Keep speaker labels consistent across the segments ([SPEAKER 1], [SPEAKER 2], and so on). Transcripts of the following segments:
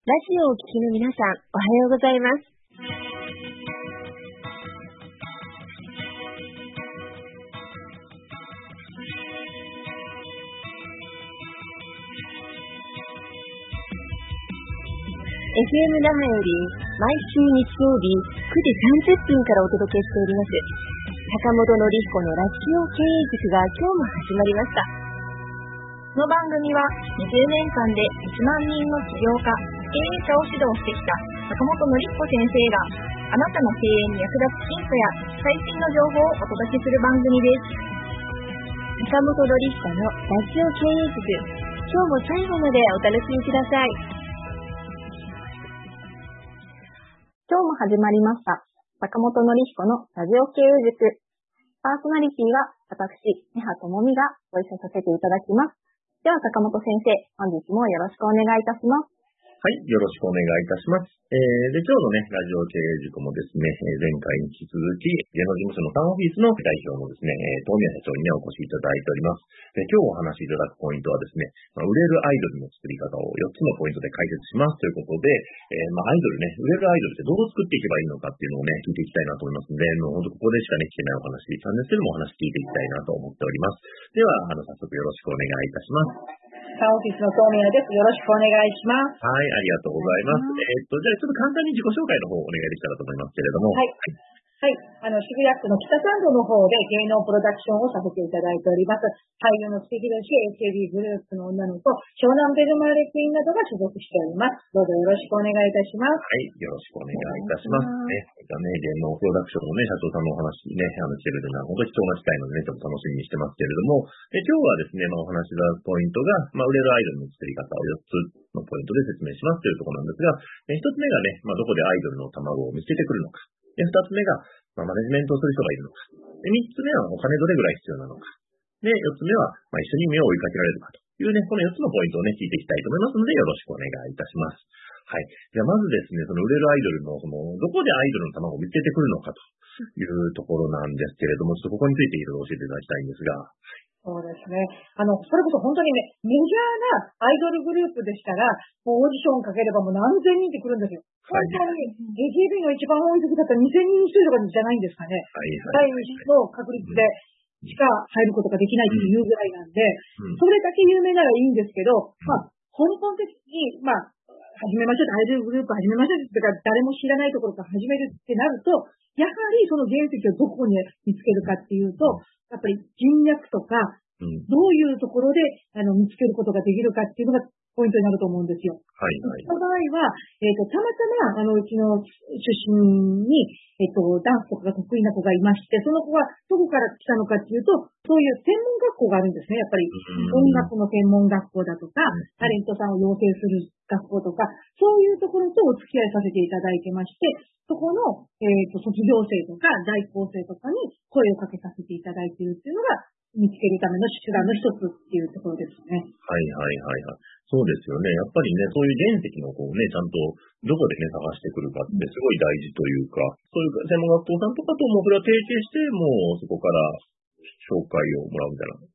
[SPEAKER 1] ラジオをお聞きの皆さん、おはようございます。FM 那覇より毎週日曜日9時30分からお届けしております坂本典彦のラジオ経営塾が今日も始まりました
[SPEAKER 2] この番組は20年間で1万人の起業家経営者を指導してきた坂本典彦先生があなたの経営に役立つヒントや最新の情報をお届けする番組です
[SPEAKER 1] 坂本典彦のラジオ経営塾今日も最後までお楽しみください
[SPEAKER 2] 今日も始まりました。坂本のりひこのラジオ経営塾。パーソナリティは私、根葉智美がご一緒させていただきます。では坂本先生、本日もよろしくお願いいたします。
[SPEAKER 3] はい、よろしくお願いいたします。えー、で、今日のね、ラジオ経営塾もですね、前回に引き続き、芸能事務所のサンオフィスの代表のですね、えー、東宮社長にね、お越しいただいております。で、今日お話しいただくポイントはですね、まあ、売れるアイドルの作り方を4つのポイントで解説しますということで、えー、まあ、アイドルね、売れるアイドルってどう作っていけばいいのかっていうのをね、聞いていきたいなと思いますので、もう本当ここでしかね、聞けないお話なんですけども、お話聞いていきたいなと思っております。では、あの、早速よろしくお願いいたします。
[SPEAKER 4] サオフィスの東宮です。よろしくお願いします。
[SPEAKER 3] はい、ありがとうございます。えー、っと、じゃあちょっと簡単に自己紹介の方をお願いできたらと思いますけれども。
[SPEAKER 4] はい。はいはい。あの、渋谷区の北参道の方で芸能プロダクションをさせていただいております。俳優の素敵だし、AKB グループの女の子、湘南ベルマーレクイーンなどが所属しております。どうぞよろしくお願いいたします。
[SPEAKER 3] はい。よろしくお願いいたします。ね。ね、芸能プロダクションのね、社長さんのお話ね、あの、してるのは本当に貴重な機会なのでね、ちょっと楽しみにしてますけれども、え今日はですね、まあ、お話しポイントが、まあ、売れるアイドルの作り方を4つのポイントで説明しますというところなんですが、え1つ目がね、まあ、どこでアイドルの卵を見つけてくるのか。で、2つ目が、まあ、マネジメントをする人がいるのか。で、三つ目はお金どれぐらい必要なのか。で、四つ目は、まあ、一緒に目を追いかけられるかというね、この四つのポイントをね、聞いていきたいと思いますので、よろしくお願いいたします。はい。じゃあ、まずですね、その売れるアイドルの、その、どこでアイドルの卵を見つけてくるのかというところなんですけれども、ちょっとここについていろいろ教えていただきたいんですが、
[SPEAKER 4] そうですね。あの、それこそ本当にね、メジャーなアイドルグループでしたら、もうオーディションかければもう何千人って来るんですよ。本当に、AKB の一番多い時だったら2000人数とかじゃないんですかね。はいはい、第2の確率でしか入ることができないっていうぐらいなんで、うん、それだけ有名ならいいんですけど、まあ、根本的に、まあ、始めましょうアイドルグループ始めましょうってか、誰も知らないところから始めるってなると、やはりその原石をどこに見つけるかっていうと、やっぱり人脈とか、どういうところであの見つけることができるかっていうのがポイントになると思うんですよ。はい、はい。その場合は、えっ、ー、と、たまたま、あの、うちの出身に、えっ、ー、と、ダンスとかが得意な子がいまして、その子はどこから来たのかっていうと、そういう専門学校があるんですね。やっぱり、音楽の専門学校だとか、タレントさんを養成する学校とか、そういうところとお付き合いさせていただいてまして、そこの、えっ、ー、と、卒業生とか在校生とかに声をかけさせていただいているっていうのが、見つけるための手段の一つっていうところですね。
[SPEAKER 3] はいはいはいはい。そうですよね。やっぱりね、そういう原石のこうね、ちゃんとどこでね、探してくるかってすごい大事というか、そういう専門学校さんとかともそれは提携して、もうそこから紹介をもらうみたい
[SPEAKER 4] な。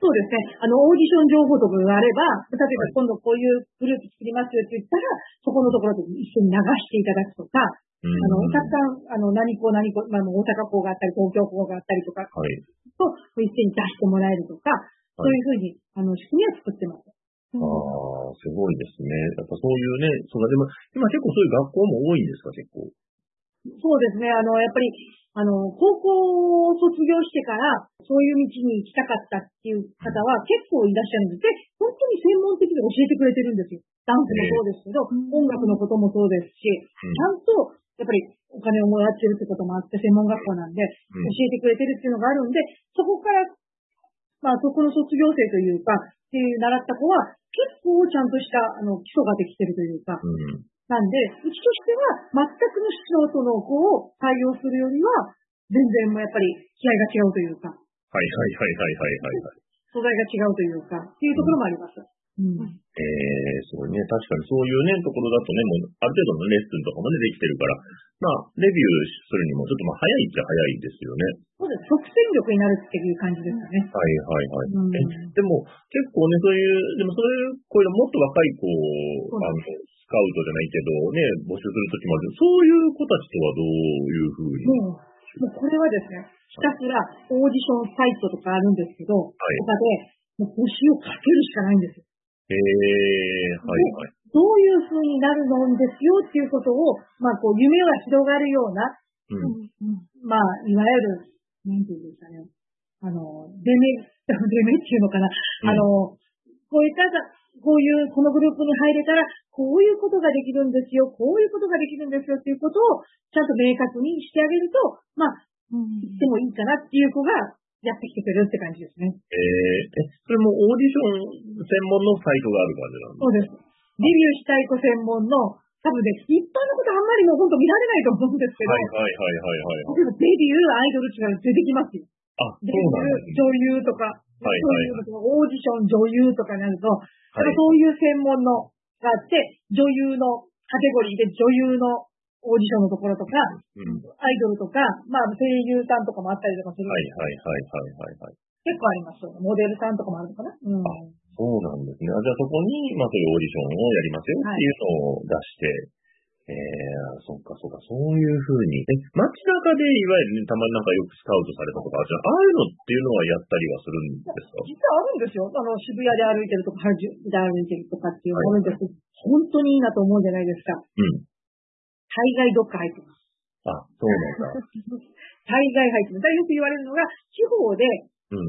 [SPEAKER 4] そうですね。あの、オーディション情報とかがあれば、例えば今度こういうグループ作りますよって言ったら、そこのところで一緒に流していただくとか、あの、たくさん、あの、何校何校、まあ、大阪校があったり、東京校があったりとか、はい、と、一斉に出してもらえるとか、そういうふうに、あの、仕組みは作ってます。
[SPEAKER 3] ああ、すごいですね。やっぱそういうね、そのでも、今結構そういう学校も多いんですか、結構？
[SPEAKER 4] そうですね。あの、やっぱり、あの、高校を卒業してから、そういう道に行きたかったっていう方は結構いらっしゃるんです。で、本当に専門的に教えてくれてるんですよ。ダンスもそうですけど、音楽のこともそうですし、ちゃんとやっぱりお金をもらってるってこともあって、専門学校なんで、教えてくれてるっていうのがあるんで、そこから、まあ、そこの卒業生というか、っていう習った子は、結構ちゃんとした、あの、基礎ができてるというか、うん、なんで、うちとしては、全くの素人の子を採用するよりは、全然もやっぱり気合が違うというか。は
[SPEAKER 3] いはいはいはいはいはい。
[SPEAKER 4] 素材が違うというか、っていうところもあります。うん。
[SPEAKER 3] えー、すごいね。確かにそういうね、ところだとね、もう、ある程度のレッスンとかもね、できてるから、まあ、レビューするにもちょっとまあ、早いっちゃ早いですよね。
[SPEAKER 4] そうです。即戦力になるっていう感じですかね。
[SPEAKER 3] はいはいはい。
[SPEAKER 4] うん。
[SPEAKER 3] えでも、結構ね、そういう、でもそういう、こういうのもっと若い子を、あの、スカウトじゃないけど、ね、募集するときもあるそういう子たちとはどういうふうに。
[SPEAKER 4] もう、もうこれはですね、ひたすらオーディションサイトとかあるんですけど、
[SPEAKER 3] はい
[SPEAKER 4] 他でもう募集をかけるしかないんですよ。
[SPEAKER 3] えー、はいはい。
[SPEAKER 4] どういう風になるのんですよっていうことを、まあこう夢が広がるような、
[SPEAKER 3] うん。
[SPEAKER 4] まあいわゆる、なんていうんですかね、あの、デメ、デメっていうのかな、あの、こういった、こういう、このグループに入れたら、こういうことができるんですよ、こういうことができるんですよっていうことを、ちゃんと明確にしてあげると、まあ、行ってもいいかなっていう子がやってきてくれるって感じですね。
[SPEAKER 3] えー、え、それもオーディション専門のサイトがある感じなんです
[SPEAKER 4] そうです。デビューしたい子専門の、多分ね、一般のことあんまりもう本当見られないと思うんですけど、
[SPEAKER 3] はいはいはいはいはい。
[SPEAKER 4] 例えばデビューアイドルっていうのが出てきますよ。
[SPEAKER 3] あ、そ
[SPEAKER 4] デ
[SPEAKER 3] うなんですね。
[SPEAKER 4] ビュー女優とか、
[SPEAKER 3] はいはい
[SPEAKER 4] そういうのオーディション女優とかになると、
[SPEAKER 3] はい。
[SPEAKER 4] そういう専門のがあって、女優のカテゴリーで女優のオーディションのところとか、
[SPEAKER 3] うん。
[SPEAKER 4] アイドルとか、まあ声優さんとかもあったりとかする。
[SPEAKER 3] はいはいはいはいはいはい。
[SPEAKER 4] 結構ありますよ。モデルさんとかもあるのかな？うん。
[SPEAKER 3] そうなんですね。あじゃあそこに、まあそういうオーディションをやりますよっていうのを出して、えー、そっかそっか、そういうふうに。え、街中でいわゆるね、たまになんかよくスカウトされたとか、じゃあ、ああいうのっていうのはやったりはするんですか？
[SPEAKER 4] 実はあるんですよ。あの、渋谷で歩いてるとか、原宿で歩いてるとかっていうのがあるんですけど、本当にいいなと思うじゃないですか。
[SPEAKER 3] うん。
[SPEAKER 4] 大概どっか入ってます。
[SPEAKER 3] あ、そうなんだ。
[SPEAKER 4] 大概入ってます。よく言われるのが、地方で、
[SPEAKER 3] うん。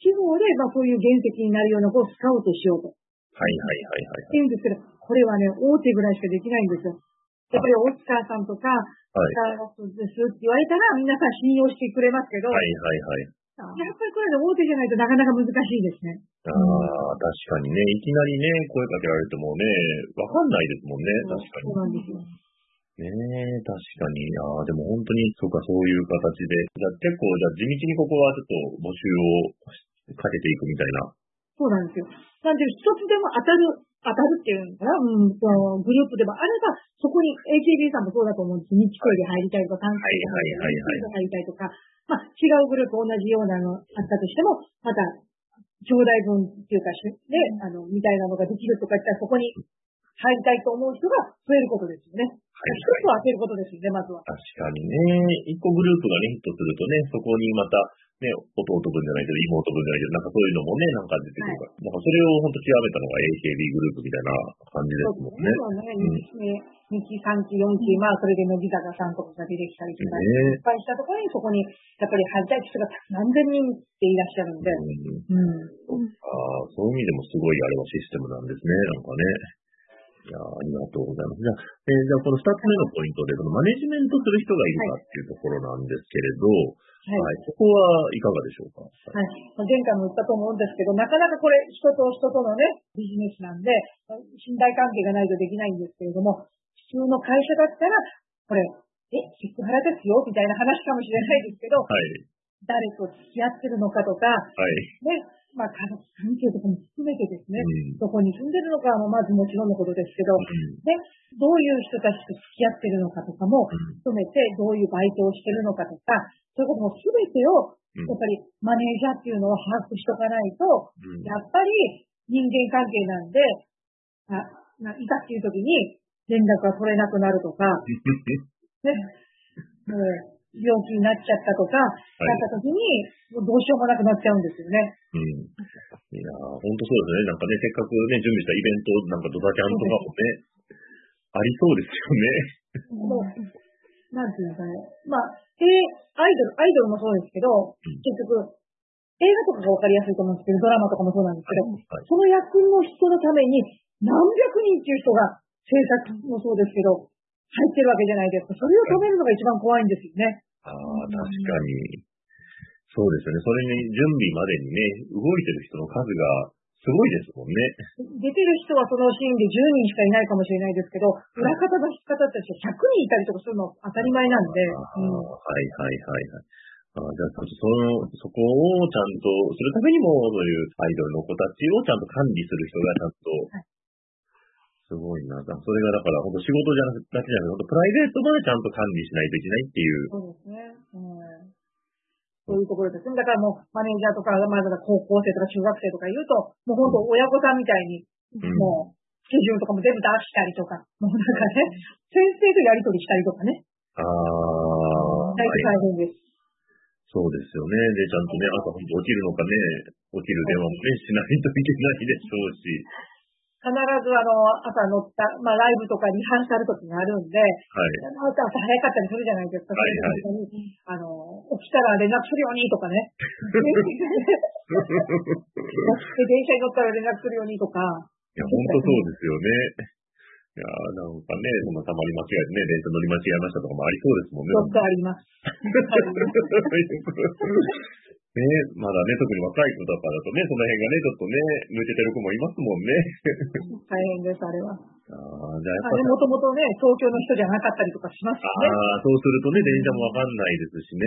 [SPEAKER 4] 地方で、まあそういう原石になるような子をスカウトしようと。
[SPEAKER 3] はいはいはいはい
[SPEAKER 4] って言うんですけど、これはね、大手ぐらいしかできないんですよ。やっぱりオスカーさんとか、
[SPEAKER 3] はい。
[SPEAKER 4] スターバックスですって言われたら、皆さん信用してくれますけど、
[SPEAKER 3] はいはいはい。
[SPEAKER 4] やっぱりこれで大手じゃないとなかなか難しいですね。
[SPEAKER 3] ああ、確かにね、いきなりね、声かけられてもね、わかんないですもんね、確か
[SPEAKER 4] そうなんですよ。
[SPEAKER 3] に。ねえ、確かに。ああ、でも本当に、そうか、そういう形で。じゃあ結構、じゃあ地道にここはちょっと募集をかけていくみたいな。
[SPEAKER 4] そうなんですよ。なんで、一つでも当たる、当たるっていうのかな、うん、そのグループでもあれば、そこに AKB さんもそうだと思うんです。日声で入りたいとか、短期で
[SPEAKER 3] はいはいはいはい
[SPEAKER 4] 入りたいとか、まあ、違うグループ同じようなのあったとしても、また、兄弟分っていうか、ね、あの、みたいなのができるとか言ったら、そこに入りたいと思う人が増えることですよね。
[SPEAKER 3] はい
[SPEAKER 4] 一つを当てることですよね、まずは。
[SPEAKER 3] 確かにね、一個グループがね、ヒットするとね、そこにまた、ね、弟分じゃないけど、妹分じゃないけど、なんかそういうのもね、なんか出てくるから。なんかそれを本当極めたのが AKB グループみたいな感じですもんね。
[SPEAKER 4] そうね。2期、3期、4期、まあ、それで乃木坂さんとかが出てきたりとか、
[SPEAKER 3] ね
[SPEAKER 4] いっぱいしたところに、そこに、やっぱり入りたい人が何千人っていらっしゃるんで、
[SPEAKER 3] うん
[SPEAKER 4] うん。
[SPEAKER 3] ああ、そういう意味でもすごいあれはシステムなんですね、なんかね。いやーありがとうございます。じゃあ、えーじゃあこの二つ目のポイントで、マネジメントする人がいるかっていうところなんですけれど、
[SPEAKER 4] はい。
[SPEAKER 3] はい、そこはいかがでしょうか？
[SPEAKER 4] はい。まあ前回も言ったと思うんですけど、なかなかこれ、人と人とのね、ビジネスなんで、信頼関係がないとできないんですけれども、普通の会社だったら、これ、え、セクハラですよ？みたいな話かもしれないですけど、
[SPEAKER 3] はい。
[SPEAKER 4] 誰と付き合ってるのかとか、
[SPEAKER 3] はい。
[SPEAKER 4] ね、まあ、家族関係とかも含めてですね、
[SPEAKER 3] うん。
[SPEAKER 4] どこに住んでるのかはまずもちろんのことですけど、
[SPEAKER 3] うん。
[SPEAKER 4] ね、どういう人たちと付き合ってるのかとかも
[SPEAKER 3] うん。
[SPEAKER 4] 含めて、どういうバイトをしてるのかとか、そういうことも全てを、
[SPEAKER 3] うん。
[SPEAKER 4] やっぱりマネージャーっていうのを把握しとかないと、
[SPEAKER 3] うん。
[SPEAKER 4] やっぱり人間関係なんで、あないざっていう時に連絡が取れなくなるとか、ね、もう病気になっちゃったとか、なった時に、どうしようもなくなっちゃうんですよね。
[SPEAKER 3] うん。いやー、本当そうですね。なんかね、せっかくね、準備したイベント、なんかドタキャンとかもね、ありそうですよね。
[SPEAKER 4] なんていうのかね。まあ、えアイドル、アイドルもそうですけど、結局、映画とかがわかりやすいと思うんですけど、ドラマとかもそうなんですけど、
[SPEAKER 3] はい。
[SPEAKER 4] その役の人のために何百人っていう人が制作もそうですけど、入ってるわけじゃないですか。それを止めるのが一番怖いんですよね。
[SPEAKER 3] ああ、確かに。そうですよね。それに準備までにね、動いてる人の数がすごいですもんね。
[SPEAKER 4] 出てる人はそのシーンで10人しかいないかもしれないですけど、裏方の人方たちは100人いたりとかするの当たり前なんで、
[SPEAKER 3] はいはいはいはい。あじゃあ、その、そこをちゃんとするためにも、そういうアイドルの子たちをちゃんと管理する人がちゃんと、すごいな。それがだから、本当仕事じゃなくだけじゃなくて、プライベートまでちゃんと管理しないといけないっていう。
[SPEAKER 4] そうですね。うん。そういうところですね。だからもう、マネージャーとか、まだ高校生とか中学生とか言うと、もう本当親御さんみたいに、
[SPEAKER 3] うん
[SPEAKER 4] もう、スケジュールとかも全部出したりとか、もうなんかね、先生とやりとりしたりとかね、
[SPEAKER 3] ああ、
[SPEAKER 4] 大変です。
[SPEAKER 3] そうですよね。で、ちゃんとね、朝本当起きるのかね、起きる電話もね、しないといけないでしょうし。
[SPEAKER 4] 必ずあの、朝乗った、まあライブとかリハーサル時があるんで、
[SPEAKER 3] はい。
[SPEAKER 4] 朝朝早かったりするじゃないですか。
[SPEAKER 3] はい
[SPEAKER 4] そういあの、起きたら連絡するようにとかね。で 電車に乗ったら連絡するようにとか。
[SPEAKER 3] いや、本当そうですよね。いやーなんかね、そんなたまに間違えてね、電車乗り間違えましたとかもありそうですもんね。
[SPEAKER 4] よくあります。
[SPEAKER 3] ねまだね、特に若い子とかだとね、その辺がね、ちょっとね、抜けてる子もいますもんね。
[SPEAKER 4] 大変です、あれは。
[SPEAKER 3] ああ、じゃあやっぱ
[SPEAKER 4] あれもともとね、東京の人じゃなかったりとかしますしね。
[SPEAKER 3] ああ、そうするとね、電車もわかんないですしね。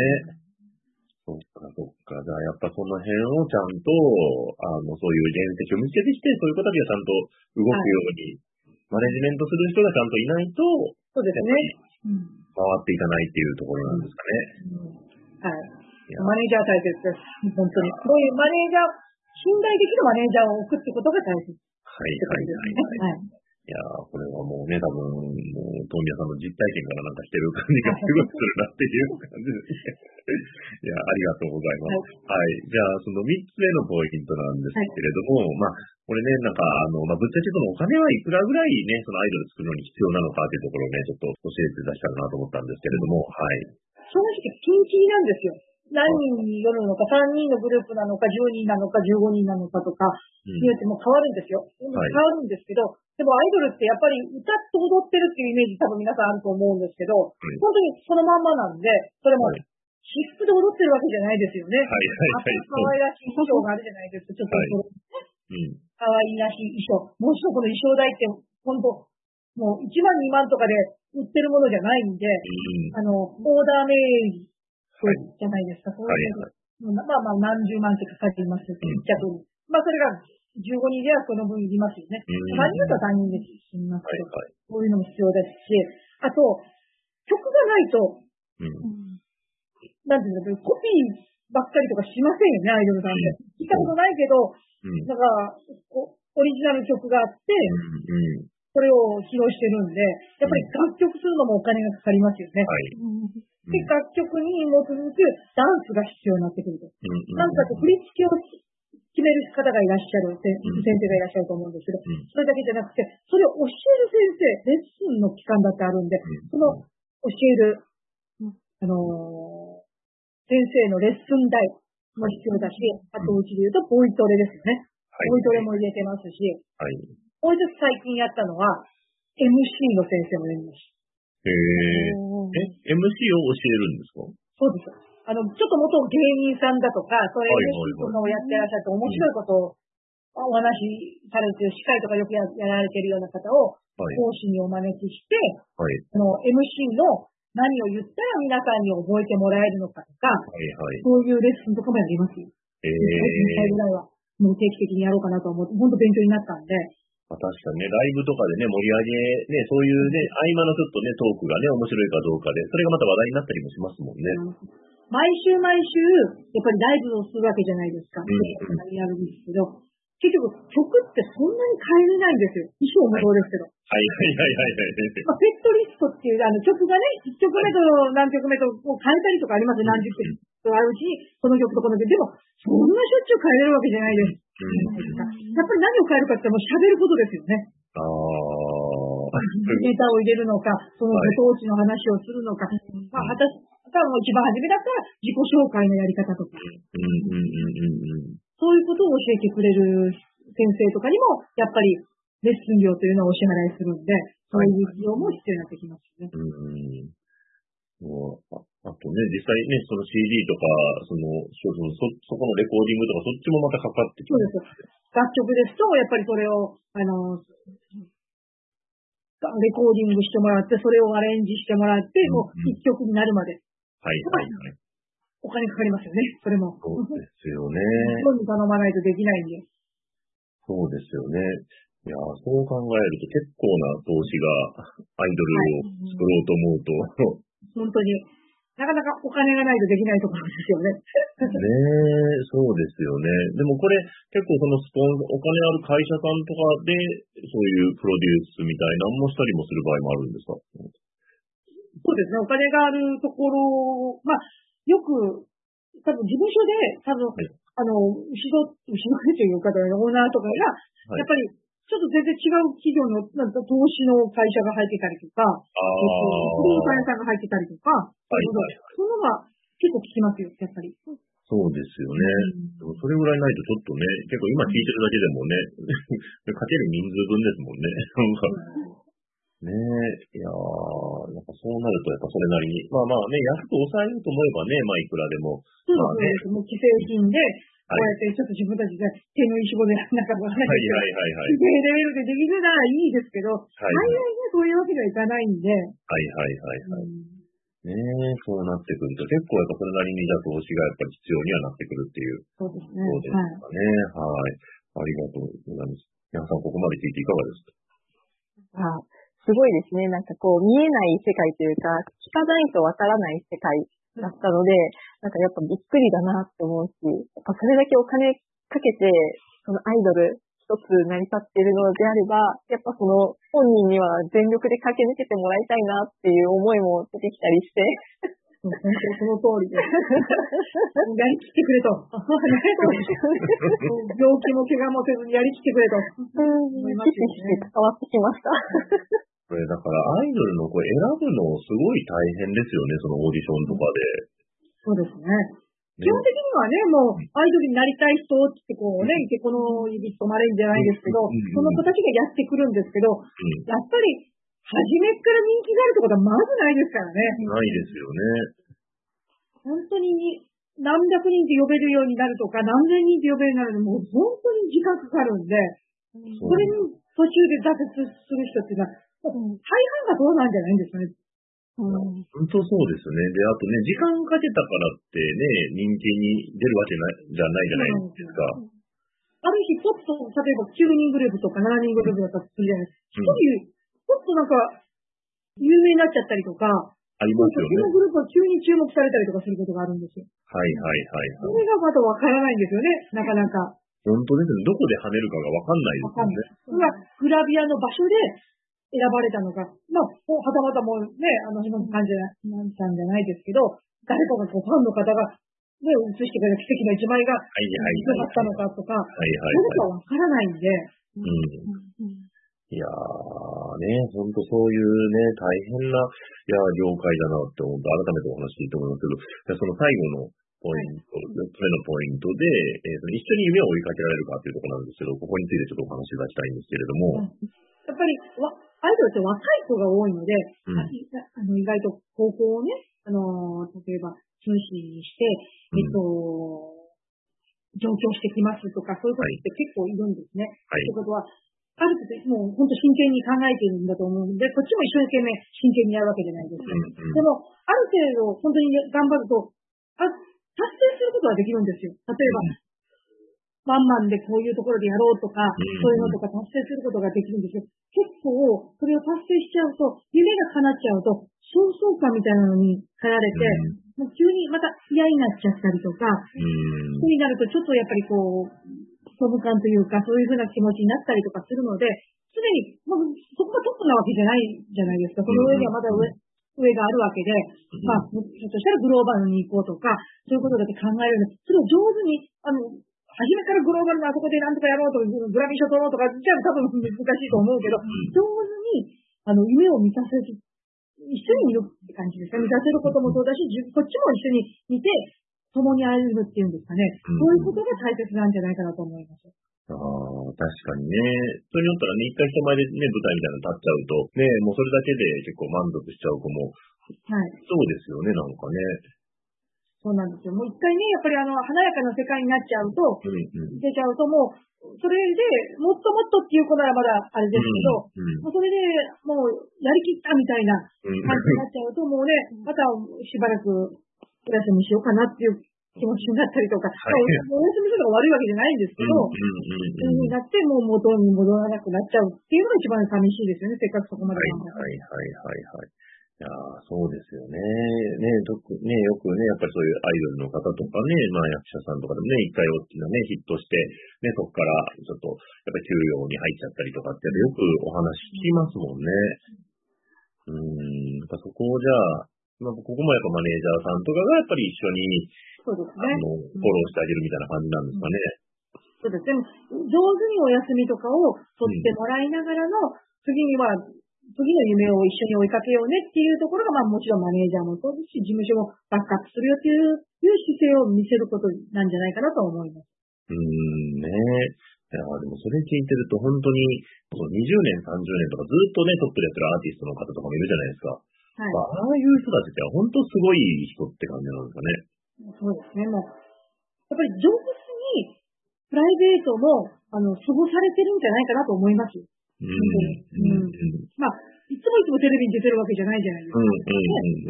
[SPEAKER 3] そっか、そっか。じゃあ、やっぱその辺をちゃんと、あの、そういう原石を見つけてきて、そういう子たちがちゃんと動くように、マネジメントする人がちゃんといないと、
[SPEAKER 4] そうですね。うん
[SPEAKER 3] 回っていかないっていうところなんですかね。
[SPEAKER 4] はい。マネージャー大切です。本当に。こういうマネージャー、信頼できるマネージャーを置くってことが大切
[SPEAKER 3] はい。はい、はい。
[SPEAKER 4] はい。
[SPEAKER 3] いやーこれはもうね、多分、もう、トミヤさんの実体験からなんかしてる感じがすごいするなっていう感じですね。いや、ありがとうございます。はい。じゃあ、その3つ目のポイントなんですけれども、まあ、これね、なんか、あの、まあ、ぶっちゃけそのお金はいくらぐらいね、そのアイドル作るのに必要なのかっていうところをね、ちょっと教えて出したらなと思ったんですけれども、はい。
[SPEAKER 4] 正直、ピンキリなんですよ。何人によるのか、3人のグループなのか、10人なのか、15人なのかとか、
[SPEAKER 3] うん
[SPEAKER 4] によっても変わるんですよ。変わ
[SPEAKER 3] はい
[SPEAKER 4] るんですけど、でもアイドルってやっぱり歌って踊ってるっていうイメージ多分皆さんあると思うんですけど、
[SPEAKER 3] い
[SPEAKER 4] 本当にそのまんまなんで、それも
[SPEAKER 3] はい
[SPEAKER 4] 私服で踊ってるわけじゃないですよね。
[SPEAKER 3] はい、はい、
[SPEAKER 4] 可愛らしい衣装があるじゃないですか。ちょっと。可愛らしい衣装。もちろんこの衣装代って、本当もう1万2万とかで売ってるものじゃないんで、
[SPEAKER 3] うん。
[SPEAKER 4] あの、オーダーメイドじゃないですか。そういう
[SPEAKER 3] はい
[SPEAKER 4] まあまあ何十万ってかかっています。一着に。まあそれが15人ではその分いりますよね。
[SPEAKER 3] うん
[SPEAKER 4] 3人だったら3人で済みます
[SPEAKER 3] はい、
[SPEAKER 4] けど、
[SPEAKER 3] はい。
[SPEAKER 4] そういうのも必要ですし、あと、曲がないと、
[SPEAKER 3] うん。
[SPEAKER 4] なんていうの、コピーばっかりとかしませんよね、アイドルさんって。聞いたことないけど、
[SPEAKER 3] うん。
[SPEAKER 4] なんか、おオリジナル曲があって、
[SPEAKER 3] うん。うん。
[SPEAKER 4] それを披露してるんで、やっぱり楽曲するのもお金がかかりますよね。
[SPEAKER 3] はい。
[SPEAKER 4] で、楽曲に基づくダンスが必要になってくると。
[SPEAKER 3] うん。
[SPEAKER 4] なんかこう振り付けを決める方がいらっしゃる、先生がいらっしゃると思うんですけど、
[SPEAKER 3] うん
[SPEAKER 4] それだけじゃなくて、それを教える先生、レッスンの期間だってあるんで、
[SPEAKER 3] うん
[SPEAKER 4] その教える、あのー先生のレッスン代も必要だし、あとうちで言うとボイトレですよね。
[SPEAKER 3] はい。
[SPEAKER 4] ボイトレも入れてますし、
[SPEAKER 3] はい。
[SPEAKER 4] もう一つ最近やったのは、MC の先生もやりまし
[SPEAKER 3] へえ。え、MC を教えるんですか？
[SPEAKER 4] た。そうです。あの、ちょっと元芸人さんだとか、それ
[SPEAKER 3] はいはいはい
[SPEAKER 4] MC とかをやってらっしゃって面白いことをお話しされてる、司会とかよくややられてるような方を
[SPEAKER 3] はい。
[SPEAKER 4] 講師にお招きして、
[SPEAKER 3] はい。
[SPEAKER 4] あの、MC の何を言ったら皆さんに覚えてもらえるのかとか、
[SPEAKER 3] はい。はい。
[SPEAKER 4] そういうレッスンとかもやりますよ。
[SPEAKER 3] ええ。
[SPEAKER 4] 2回ぐらいは、もう定期的にやろうかなと思って、本当勉強になったんで、
[SPEAKER 3] まあ、確かにね、ライブとかでね、盛り上げ、ね、そういうね、合間のちょっとね、トークがね、面白いかどうかで、それがまた話題になったりもしますもんね。
[SPEAKER 4] 毎週毎週、やっぱりライブをするわけじゃないですか。
[SPEAKER 3] うん
[SPEAKER 4] やるんですけど、結局曲ってそんなに変えれないんですよ。衣装もそうですけど。
[SPEAKER 3] はいはいはいはいはい。
[SPEAKER 4] まあ、セットリストっていうあの曲がね、1曲目と何曲目とこう変えたりとかありますよ。何十曲とあるうちに、この曲とこの曲。でも、そんなしょっちゅう変えれるわけじゃないです。
[SPEAKER 3] うん。
[SPEAKER 4] やっぱり何を変えるかってもう喋ることですよね。
[SPEAKER 3] ああ。
[SPEAKER 4] ネタを入れるのか、そのご当地の話をするのか。まあ、私、がもう一番初めだったら自己紹介のやり方とか。そういうことを教えてくれる先生とかにも、やっぱりレッスン料というのはお支払いするんで、そういう費用も必要になってきますよね。
[SPEAKER 3] ね、実際ね、その CD とか、その、そそそこのレコーディングとか、そっちもまたかかってき
[SPEAKER 4] そう
[SPEAKER 3] ま
[SPEAKER 4] です。楽曲ですと、やっぱりそれを、あの、レコーディングしてもらって、それをアレンジしてもらって、もう一曲になるまで。
[SPEAKER 3] はいはいはい。
[SPEAKER 4] お金かかりますよね、それも。
[SPEAKER 3] そうですよね。
[SPEAKER 4] 人に頼まないとできないんで。
[SPEAKER 3] そうですよね。いや、そう考えると結構な投資がアイドルを作ろうと思うと、
[SPEAKER 4] 本当に。なかなかお金がないとできないところですよね。
[SPEAKER 3] ねえ、そうですよね。でもこれ結構そのスポン、お金ある会社さんとかでそういうプロデュースみたいなのもしたりもする場合もあるんですか？
[SPEAKER 4] そうですね。お金があるところ、まあ、よく、多分事務所で、多分、
[SPEAKER 3] はい
[SPEAKER 4] あの、後ろ、後ろでというか、オーナーとかが、
[SPEAKER 3] はい
[SPEAKER 4] やっぱり、ちょっと全然違う企業の、なんか投資の会社が入ってたりとか、
[SPEAKER 3] ああ、
[SPEAKER 4] 不動産屋さんが入ってたりとか、そういうのが結構聞きますよ、やっぱり。
[SPEAKER 3] そうですよね。でもそれぐらいないとちょっとね、結構今聞いてるだけでもね、かける人数分ですもんね。なんかねえ、いやー、なんかそうなるとやっぱそれなりに、まあまあね、安く抑えようと思えばね、まあいくらでも、
[SPEAKER 4] そう
[SPEAKER 3] まあね
[SPEAKER 4] です。もう既製品で、こうやってちょっと自分たちで手のいしごで、なんかもう、
[SPEAKER 3] はいはいはいはい。
[SPEAKER 4] 規定レベルでできるならいいですけど、
[SPEAKER 3] はい
[SPEAKER 4] 大概ね、そういうわけにはいかないんで、
[SPEAKER 3] はいはいはいはい。ねえ、そうなってくると、結構やっぱそれなりにじゃあ投資がやっぱり必要にはなってくるっていう
[SPEAKER 4] そうですね。
[SPEAKER 3] そうですかね。はい。ありがとうございます。皆さんここまで聞いていかがですか？
[SPEAKER 1] あすごいですね。なんかこう、見えない世界というか、聞かないとわからない世界だったので、なんかやっぱびっくりだなって思うし、やっぱそれだけお金かけて、そのアイドル一つ成り立っているのであれば、やっぱその本人には全力で駆け抜けてもらいたいなっていう思いも出てきたりして、
[SPEAKER 4] 本当にその通りで。やりきってくれと。病気も怪我もせずにやりきってくれと。
[SPEAKER 1] うん、ひしひし伝わってきました。
[SPEAKER 3] これだからアイドルのこれ選ぶのすごい大変ですよね、そのオーディションとか
[SPEAKER 4] そうですね。
[SPEAKER 3] で。
[SPEAKER 4] 基本的にはね、もう、アイドルになりたい人ってこうね、いてこの指止まれんじゃないですけど、
[SPEAKER 3] うん
[SPEAKER 4] その子たちがやってくるんですけど、
[SPEAKER 3] うん、
[SPEAKER 4] やっぱり、初めっから人気があるってことはまずないですからね。
[SPEAKER 3] ないですよね。
[SPEAKER 4] 本当に何百人って呼べるようになるとか、何千人って呼べるようになるのもう本当に時間かかるんで、
[SPEAKER 3] そ
[SPEAKER 4] それに途中で挫折する人っていうのは、大半がそうなんじゃないんですかね。
[SPEAKER 1] うん
[SPEAKER 3] 本当そうですね。で、あとね、時間かけたからってね、人気に出るわけないじゃないじゃないですか。
[SPEAKER 4] ある日、ちょっと、例えば9人グループとか7人グループだったとするじゃないですか。一人、ちょっとなんか、有名になっちゃったりとか、
[SPEAKER 3] ありますよ
[SPEAKER 4] その
[SPEAKER 3] ね。
[SPEAKER 4] グループが急に注目されたりとかすることがあるんですよ。
[SPEAKER 3] はいはいはい
[SPEAKER 4] そ
[SPEAKER 3] はい。
[SPEAKER 4] れがまだわからないんですよね、なかなか。
[SPEAKER 3] 本当ですね。どこで跳ねるかがわかんないですよね。
[SPEAKER 4] グラビアの場所で選ばれたのか、まあ、もうはたまたもうね、あの、今の感じなんさんじゃないですけど、誰かがこうファンの方が、ね、映してくれた奇跡の一枚が、
[SPEAKER 3] はいはい
[SPEAKER 4] かったのかとか、
[SPEAKER 3] はいはいはい。
[SPEAKER 4] それがわからないんで、
[SPEAKER 3] うん。いやーね、ほんとそういうね、大変な、いやー、業界だなって思って、改めてお話しいいと思いますけど、じゃあその最後のポイント、4つ目のポイントで、えーと一緒に夢を追いかけられるかっていうところなんですけど、ここについてちょっとお話しいただきたいんですけれども、
[SPEAKER 4] やっぱりわ、アイドルって若い子が多いので、
[SPEAKER 3] うん
[SPEAKER 4] あの意外と高校をね、あのー例えば、通信にして、えっと、上京してきますとか、そういう子って結構いるんですね。
[SPEAKER 3] はい
[SPEAKER 4] ということは、ある程度、もう本当真剣に考えているんだと思うんで、こっちも一生懸命真剣にやるわけじゃないですか。
[SPEAKER 3] うんうん
[SPEAKER 4] でも、ある程度、本当に頑張ると、あ達成することができるんですよ。例えば、ワンマンでこういうところでやろうとか、
[SPEAKER 3] ん。
[SPEAKER 4] そういうのとか達成することができるんですよ。結構、それを達成しちゃうと、夢が叶っちゃうと、焦燥感みたいなのに駆られて、もう急にまた嫌になっちゃったりとか、
[SPEAKER 3] うん。
[SPEAKER 4] そうになるとちょっとやっぱりこう、疎無感というか、そういうふうな気持ちになったりとかするので、常に、もうそこがトップなわけじゃないじゃないですか。その上にはまだ上、上があるわけで、まあ、ひょっとしたらグローバルに行こうとか、そういうことだって考えるので、それを上手に、あの、初めからグローバルなあそこでなんとかやろうとか、グラミー賞取ろうとか、じゃあ多分難しいと思うけど、上手に、あの、夢を満たせる、一緒に見るって感じですか。満たせることもそうだし、こっちも一緒に見て、共に歩むっていうんですかね。
[SPEAKER 3] うん
[SPEAKER 4] そういうことが大切なんじゃないかなと思います。
[SPEAKER 3] ああ、確かにね。それによったらね、一回人前でね、舞台みたいなの立っちゃうと、ね、もうそれだけで結構満足しちゃう子も、
[SPEAKER 4] はい。
[SPEAKER 3] そうですよね、なんかね。
[SPEAKER 4] そうなんですよ。もう一回ね、やっぱりあの、華やかな世界になっちゃうと、
[SPEAKER 3] うんうん。
[SPEAKER 4] 出ちゃうともう、それでもっともっとっていう子ならまだあれですけど、
[SPEAKER 3] うん
[SPEAKER 4] もうそれでもうやりきったみたいな
[SPEAKER 3] うん
[SPEAKER 4] 感じになっちゃうと、もうね、またしばらくお休みしようかなっていう気持ちになったりとか、
[SPEAKER 3] はい
[SPEAKER 4] まあお休みするのが悪いわけじゃないんですけど、
[SPEAKER 3] うん
[SPEAKER 4] そう
[SPEAKER 3] うんうんう
[SPEAKER 4] になって、もう元に戻らなくなっちゃうっていうのが一番寂しいですよね、せっかくそこまで
[SPEAKER 3] はい。はいはいは。いやーそうですよね。ね、特ね、よくね、やっぱりそういうアイドルの方とかね、まあ役者さんとかでもね、一回大きなね、ヒットして、ね、そこからちょっと、やっぱり休養に入っちゃったりとかってよくお話聞きますもんね。うーん、やっぱそこをじゃあ、まあ、ここもやっぱマネージャーさんとかがやっぱり一緒に、
[SPEAKER 4] そうです
[SPEAKER 3] あ
[SPEAKER 4] ね。
[SPEAKER 3] の、フォローしてあげるみたいな感じなんですかね。
[SPEAKER 4] そうです。でも、上手にお休みとかを取ってもらいながらの、次には、次の夢を一緒に追いかけようねっていうところが、まあもちろんマネージャーもそうですし、事務所もバックアップするよっていういう姿勢を見せることなんじゃないかなと思います。
[SPEAKER 3] うーん、ねいやでもそれ聞いてると本当に、その20年、30年とかずっとね、トップでやってるアーティストの方とかもいるじゃないですか。
[SPEAKER 4] はい。
[SPEAKER 3] まあああいう人たちって本当すごい人って感じなんですかね。
[SPEAKER 4] そうですね。もう、やっぱり上手にプライベートも、あの、過ごされてるんじゃないかなと思います。
[SPEAKER 3] うん、うん、うん、うん、
[SPEAKER 4] まあ、いつもいつもテレビに出てるわけじゃないじゃないですか。
[SPEAKER 3] うん、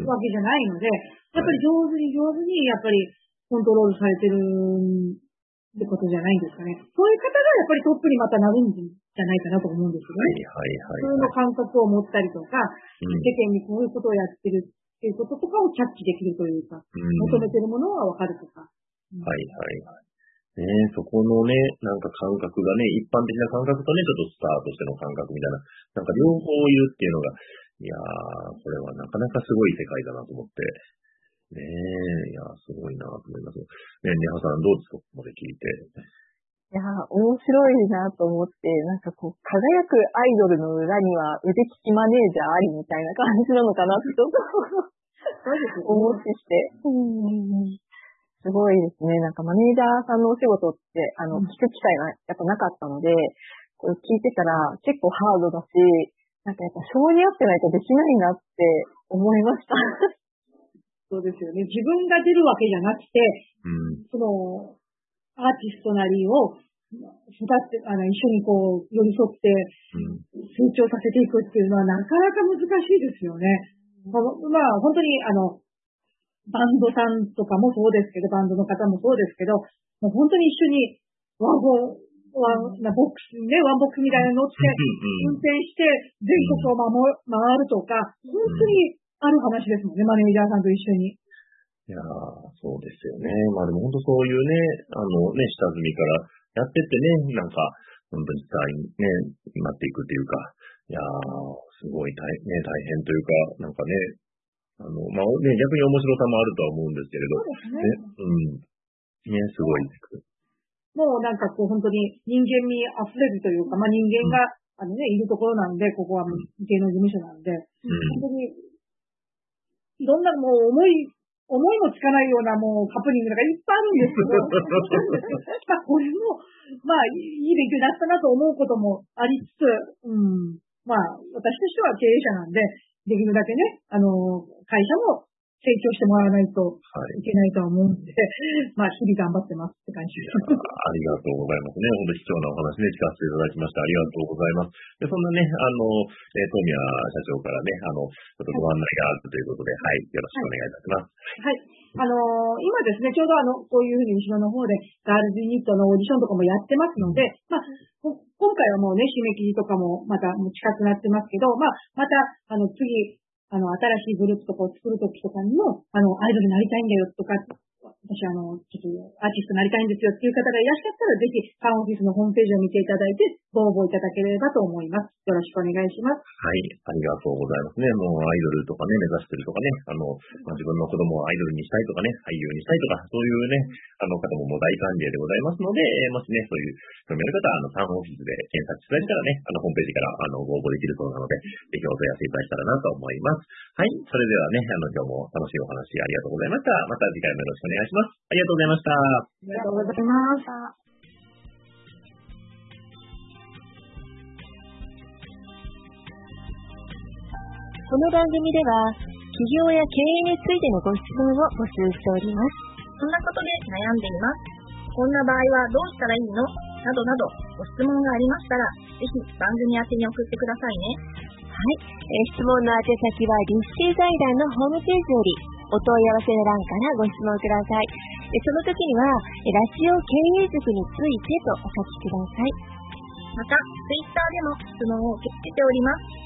[SPEAKER 3] うん。
[SPEAKER 4] わけじゃないので、やっぱり上手に上手に、やっぱりコントロールされてるってことじゃないんですかね。そういう方がやっぱりトップにまたなるんじゃないかなと思うんですよ
[SPEAKER 3] はい、
[SPEAKER 4] ね。
[SPEAKER 3] はい、
[SPEAKER 4] 普通の感覚を持ったりとか、
[SPEAKER 3] うん
[SPEAKER 4] 世間にこういうことをやってるっていうこととかをキャッチできるというか、
[SPEAKER 3] うん
[SPEAKER 4] 求めてるものはわかるとか。
[SPEAKER 3] はいはいはい。ねそこのね、なんか感覚がね、一般的な感覚とね、ちょっとスターとしての感覚みたいな、なんか両方言うっていうのが、いやー、これはなかなかすごい世界だなと思って。ねえ、いやー、すごいなと思います。ねネハさんどうですか？ここまで聞いて。
[SPEAKER 1] いやー、面白いなと思って、なんかこう、輝くアイドルの裏には腕利きマネージャーありみたいな感じなのかなってちょっと思ってして。うんすごいですね。なんかマネージャーさんのお仕事って、あの、聞く機会がやっぱなかったので、これ聞いてたら結構ハードだし、なんかやっぱ性に合ってないとできないなって思いました。
[SPEAKER 4] そうですよね。自分が出るわけじゃなくて、
[SPEAKER 3] うん。
[SPEAKER 4] その、アーティストなりを育って、あの、一緒にこう、寄り添って
[SPEAKER 3] うん。
[SPEAKER 4] 成長させていくっていうのはなかなか難しいですよね。まあ、まあ本当に、あの、バンドさんとかもそうですけど、バンドの方もそうですけど、もう本当に一緒にワゴン、ワン、なボックスにね、ワンボックスみたいなの乗って、運転して全国を守る回るとか、本当にある話ですもんね、マネージャーさんと一緒に。
[SPEAKER 3] いやーそうですよね。まあでも本当そういうね、あのね、下積みからやってってね、なんか、本当にスターにね、なっていくっていうか、いやーすごい大,、ね、大変というか、なんかね、あの、まあね、逆に面白さもあるとは思うんですけれど、
[SPEAKER 4] そうですね。
[SPEAKER 3] ね、うん。ね、すごいです。
[SPEAKER 4] もうなんかこう本当に人間味溢れるというか、まあ人間が、あのね、いるところなんで、ここは芸能事務所なんで、
[SPEAKER 3] うん。
[SPEAKER 4] 本当に、いろんなもう思い、思いもつかないようなもうハプニングがいっぱいあるんですけど、まあこれも、まあいい勉強になったなと思うこともありつつ、うん、まあ私としては経営者なんで、できるだけね、あの、会社も成長してもらわないと
[SPEAKER 3] はい。
[SPEAKER 4] いけないとは思うんで、まあ日々頑張ってますって感じです。
[SPEAKER 3] ありがとうございますね。本当に貴重なお話ね、聞かせていただきました。ありがとうございます。で、そんなね、あの、えー、富谷社長からね、あの、ちょっとご案内があるということで、はい、よろしくお願いいたします。
[SPEAKER 4] はい。あのー今ですね、ちょうどあの、こういうふうに後ろの方でガールズユニットのオーディションとかもやってますので、まあ、こ今回はもうね、締め切りとかもまた近くなってますけど、まあ、また、あの、次、あの、新しいグループとかを作るときとかにも、あの、アイドルになりたいんだよとか、私あの、ちょっとアーティストになりたいんですよっていう方がいらっしゃったら、ぜひ、カンオフィスのホームページを見ていただいて、ご応募いただければと思います。よろしくお願いします。
[SPEAKER 3] はい、ありがとうございますね。もうアイドルとかね、目指してるとかね、あの、まあ、自分の子供をアイドルにしたいとかね、俳優にしたいとか、そういうね、あの方ももう大歓迎でございますので、えーもしね、そういう興味ある方は、あの、サンオフィスで検索していただいたらね、あの、ホームページから、あの、ご応募できるそうなので、ぜひお問い合わせいただけたらなと思います。はい、それではね、あの、今日も楽しいお話ありがとうございました。また次回もよろしくお願いします。ありがとうございました。
[SPEAKER 4] ありがとうございます。
[SPEAKER 2] この番組では、企業や経営についてのご質問を募集しております。そんなことで悩んでいます。こんな場合はどうしたらいいの？などなど、ご質問がありましたら、ぜひ番組宛てに送ってくださいね。
[SPEAKER 5] はい、えー質問の宛先は立志財団のホームページよりおお問い合わせの欄からご質問ください。その時には、ラジオ経営塾についてとお書きください。
[SPEAKER 2] また、ツイッターでも質問を受け付けております。